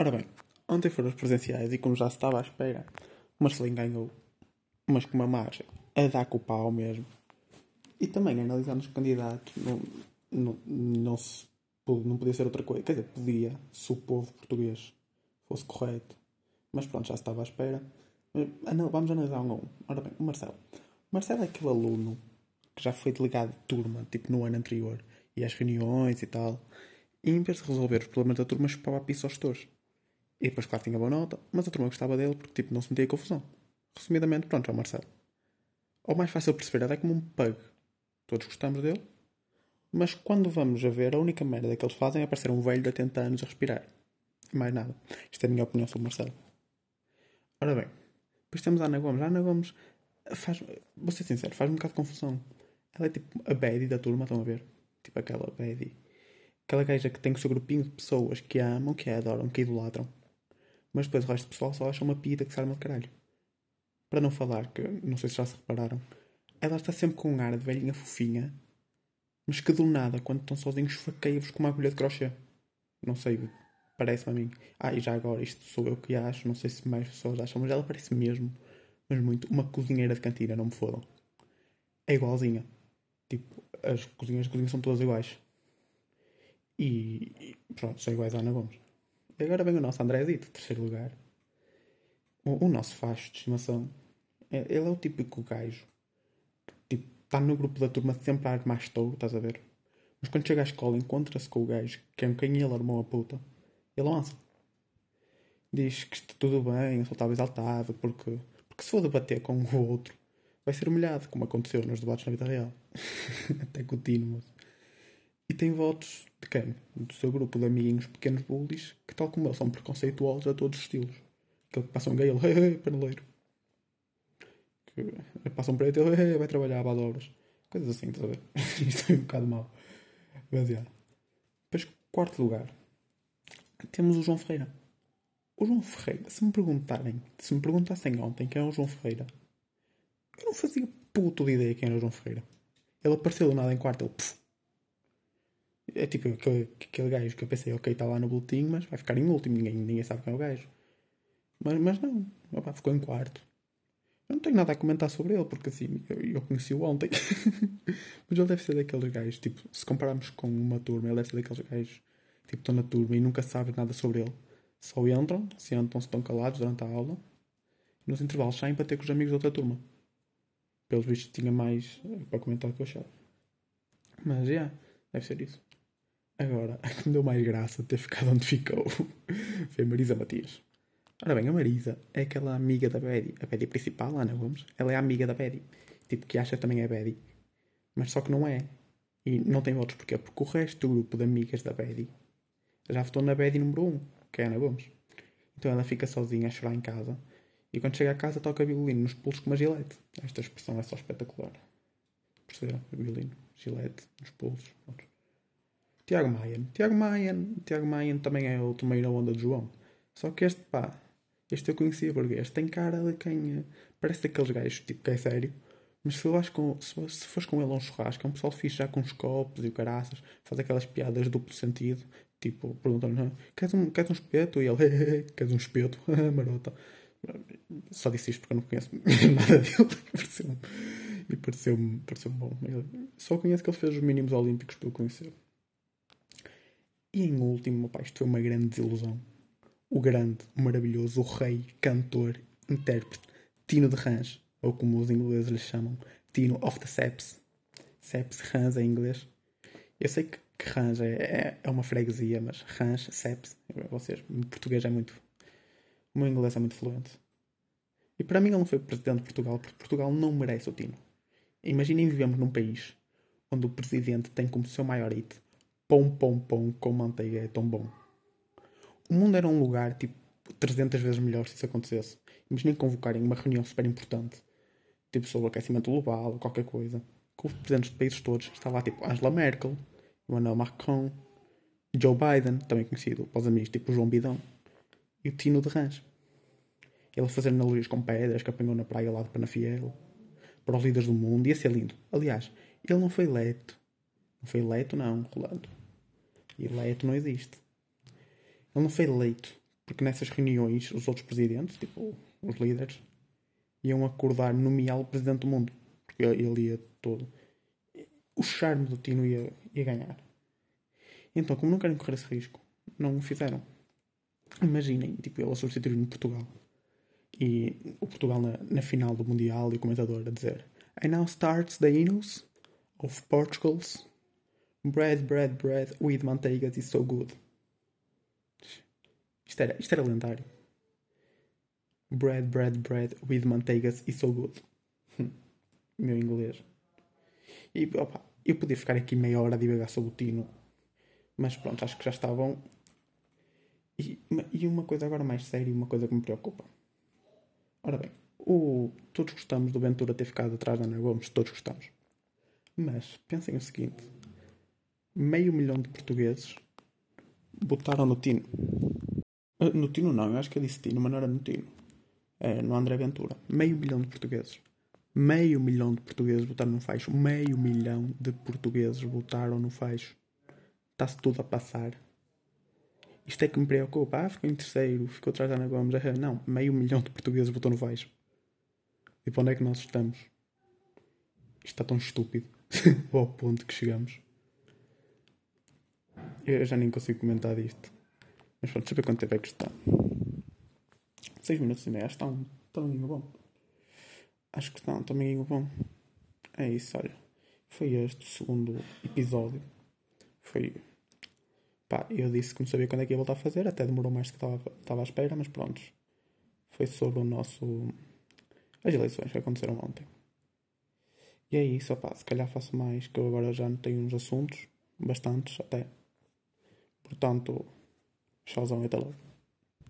Ora bem, ontem foram os presenciais e como já se estava à espera, o Marcelinho ganhou, mas com uma margem a dar com o pau mesmo. E também analisando os candidatos, não, não, não, se, não podia ser outra coisa. Quer dizer, podia, se o povo português fosse correto. Mas pronto, já se estava à espera. Vamos analisar um a um. Ora bem, o Marcelo. O Marcelo é aquele aluno que já foi delegado de turma, tipo no ano anterior, e às reuniões e tal. E em vez de resolver os problemas da turma, chupava a pista aos gestores. E depois, claro, tinha boa nota, mas a turma gostava dele porque, tipo, não se metia em confusão. Resumidamente, pronto, é o Marcelo. Ou mais fácil perceber, é como um pug. Todos gostamos dele, mas quando vamos a ver, a única merda que eles fazem é aparecer um velho de 80 anos a respirar. Mais nada. Isto é a minha opinião sobre o Marcelo. Ora bem, depois temos a Ana Gomes. A Ana Gomes faz, vou ser sincero, faz um bocado de confusão. Ela é tipo a Betty da turma, estão a ver? Tipo aquela Betty. Aquela gaja que tem o seu grupinho de pessoas que a amam, que a adoram, que a idolatram mas depois o resto do pessoal só acha uma pita que se arma de caralho. Para não falar, que não sei se já se repararam, ela está sempre com um ar de velhinha fofinha, mas que do nada, quando estão sozinhos, faqueia-vos com uma agulha de crochê. Não sei, parece-me a mim. Ah, e já agora, isto sou eu que acho, não sei se mais pessoas acham, mas ela parece mesmo, mas muito, uma cozinheira de cantina, não me fodam. É igualzinha. Tipo, as cozinhas de cozinha são todas iguais. E, e pronto, são iguais à Ana Gomes. E agora vem o nosso Andrézito, terceiro lugar. O, o nosso facho de estimação. É, ele é o típico gajo. Tipo, está no grupo da turma sempre a armar estouro, estás a ver? Mas quando chega à escola encontra-se com o gajo que é quem ele armou a puta. Ele lança. Diz que está tudo bem, só estava exaltado, porque, porque se for debater com o outro, vai ser humilhado, como aconteceu nos debates na vida real. Até contínuo. E tem votos de quem? Do seu grupo de amiguinhos pequenos bullies que, tal como ele, são preconceituosos a todos os estilos. Aquele que passa um gay, ele, paneleiro. Que passa um preto, ele, vai trabalhar a obras. Coisas assim, estás a ver? Isto é um bocado mau. Mas, yeah. Depois, quarto lugar, temos o João Ferreira. O João Ferreira, se me perguntarem, se me perguntassem ontem quem é o João Ferreira, eu não fazia puto de ideia quem era o João Ferreira. Ele apareceu do nada em quarto, ele, pff, é tipo aquele, aquele gajo que eu pensei, ok, está lá no boletim, mas vai ficar em último, ninguém, ninguém sabe quem é o gajo. Mas, mas não, opa, ficou em quarto. Eu não tenho nada a comentar sobre ele, porque assim, eu, eu conheci-o ontem. mas ele deve ser daqueles gajos, tipo, se compararmos com uma turma, ele deve ser daqueles gajos, tipo, estão na turma e nunca sabem nada sobre ele. Só entram, sentam-se, estão calados durante a aula, e nos intervalos saem para ter com os amigos da outra turma. Pelos vistos tinha mais para comentar que eu achava. Mas, já, yeah, deve ser isso. Agora, a que me deu mais graça de ter ficado onde ficou foi a Marisa Matias. Ora bem, a Marisa é aquela amiga da Betty, a Betty principal, Ana Gomes. Ela é amiga da Betty. Tipo, que acha também é Betty. Mas só que não é. E não tem outros. Porquê? Porque o resto do grupo de amigas da Betty já votou na Betty número 1, que é Ana Gomes. Então ela fica sozinha a chorar em casa. E quando chega a casa toca violino nos pulsos com uma gilete. Esta expressão é só espetacular. Perceberam? Violino, gilete, nos pulsos. Tiago Maia. Tiago Maia. Tiago Maia também é outro meio na onda de João. Só que este, pá, este eu conhecia porque este tem cara de quem. Eh, parece daqueles gajos, tipo, que é sério. Mas se, vais com, se, se fores com ele a um churrasco, é um pessoal fixe já com os copos e o caraças, faz aquelas piadas duplo sentido. Tipo, perguntam-lhe: queres um, queres um espeto? E ele: queres um espeto? Marota. Só disse isto porque eu não conheço nada dele. pareceu-me pareceu bom. Eu só conheço que ele fez os mínimos olímpicos para eu conhecer. E em último, pá, isto foi uma grande desilusão. O grande, o maravilhoso, o rei, cantor, intérprete, Tino de Rãs, ou como os ingleses lhe chamam, Tino of the Seps. Seps, Rãs em inglês. Eu sei que, que Rãs é, é, é, uma freguesia, mas Rãs, Seps, vocês, o português é muito. O meu inglês é muito fluente. E para mim ele não foi presidente de Portugal, porque Portugal não merece o Tino. Imaginem vivemos num país onde o presidente tem como seu maior hit pão, pão, pão com manteiga é tão bom. O mundo era um lugar tipo 300 vezes melhor se isso acontecesse. Imaginem convocarem uma reunião super importante, tipo sobre o aquecimento global ou qualquer coisa, com os presidentes de países todos. Está lá tipo Angela Merkel, Emmanuel Macron, Joe Biden, também conhecido para os amigos, tipo João Bidão, e o Tino de Rãs. Ele a fazer analogias com pedras que apanhou na praia lá de Penafiel, para os líderes do mundo, ia ser lindo. Aliás, ele não foi eleito. Não foi eleito, não, Rolando. E eleito não existe. Ele não foi eleito Porque nessas reuniões, os outros presidentes, tipo os líderes, iam acordar nomeá-lo presidente do mundo. Porque ele ia todo. O charme do Tino ia, ia ganhar. Então, como não querem correr esse risco, não o fizeram. Imaginem, tipo, ele a substituir no Portugal. E o Portugal na, na final do Mundial e o comentador a dizer And now starts the Inos of Portugal's Bread, bread, bread with manteigas is so good. Isto era, isto era lendário. Bread, bread, bread with manteigas is so good. Meu inglês. E opa, eu podia ficar aqui meia hora a divagar sobre o Tino. Mas pronto, acho que já estavam. E, e uma coisa agora mais séria, uma coisa que me preocupa. Ora bem, o, todos gostamos do Ventura ter ficado atrás da Ana Gomes, todos gostamos. Mas pensem o seguinte: meio milhão de portugueses votaram no Tino. Uh, no Tino não, eu acho que eu disse Tino, mas não era no Tino. É no André Ventura. Meio milhão de portugueses. Meio milhão de portugueses votaram no Faixo. Meio milhão de portugueses votaram no Faixo. Está-se tudo a passar. Isto é que me preocupa. Ah, ficou em terceiro, ficou atrás da Ana Gomes. Ah, não, meio milhão de portugueses votou no Faixo. E para onde é que nós estamos? Isto está tão estúpido. Ao ponto que chegamos. Eu já nem consigo comentar disto. Mas pronto, saber quanto tempo é que está. 6 minutos e meio, acho que está um tamanho bom. Acho que está um tamanho bom. É isso, olha. Foi este o segundo episódio. Foi. Pá, eu disse que não sabia quando é que ia voltar a fazer, até demorou mais do que estava à espera, mas pronto. Foi sobre o nosso. as eleições que aconteceram ontem. E é isso, opá, se calhar faço mais, que eu agora já não tenho uns assuntos, bastantes até. Portanto, tchauzão e até logo.